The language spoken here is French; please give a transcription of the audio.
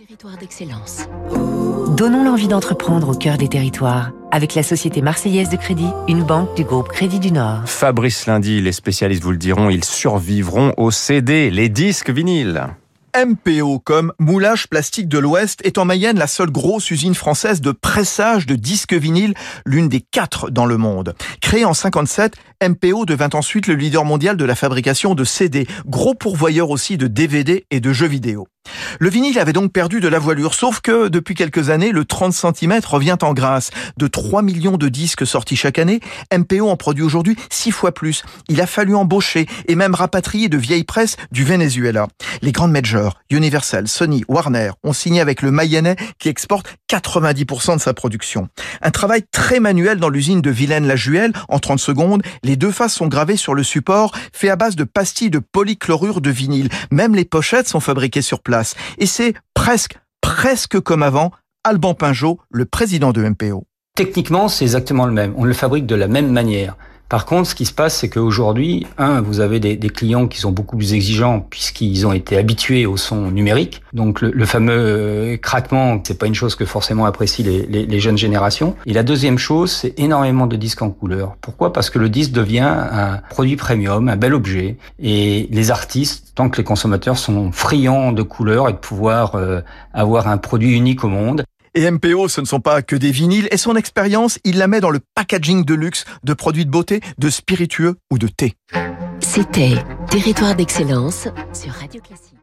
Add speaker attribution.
Speaker 1: Territoire d'excellence.
Speaker 2: Donnons l'envie d'entreprendre au cœur des territoires avec la Société Marseillaise de Crédit, une banque du groupe Crédit du Nord.
Speaker 3: Fabrice Lundi, les spécialistes vous le diront, ils survivront au CD, les disques vinyles.
Speaker 4: MPO comme Moulage Plastique de l'Ouest est en Mayenne la seule grosse usine française de pressage de disques vinyles, l'une des quatre dans le monde. Créée en 57, MPO devint ensuite le leader mondial de la fabrication de CD, gros pourvoyeur aussi de DVD et de jeux vidéo. Le vinyle avait donc perdu de la voilure, sauf que depuis quelques années, le 30 cm revient en grâce. De 3 millions de disques sortis chaque année, MPO en produit aujourd'hui 6 fois plus. Il a fallu embaucher et même rapatrier de vieilles presses du Venezuela. Les grandes majors, Universal, Sony, Warner, ont signé avec le Mayennais qui exporte 90% de sa production. Un travail très manuel dans l'usine de Vilaine-la-Juelle. En 30 secondes, les deux faces sont gravées sur le support, fait à base de pastilles de polychlorure de vinyle. Même les pochettes sont fabriquées sur place. Et c'est presque, presque comme avant, Alban Pinjot, le président de MPO.
Speaker 5: Techniquement, c'est exactement le même. On le fabrique de la même manière. Par contre, ce qui se passe, c'est qu'aujourd'hui, un, vous avez des, clients qui sont beaucoup plus exigeants puisqu'ils ont été habitués au son numérique. Donc le, fameux euh, craquement, c'est pas une chose que forcément apprécient les, jeunes générations. Et la deuxième chose, c'est énormément de disques en couleur. Pourquoi? Parce que le disque devient un produit premium, un bel objet. Et les artistes, tant que les consommateurs sont friands de couleurs et de pouvoir euh, avoir un produit unique au monde,
Speaker 4: et MPO, ce ne sont pas que des vinyles, et son expérience, il la met dans le packaging de luxe de produits de beauté, de spiritueux ou de thé.
Speaker 1: C'était Territoire d'excellence sur Radio Classique.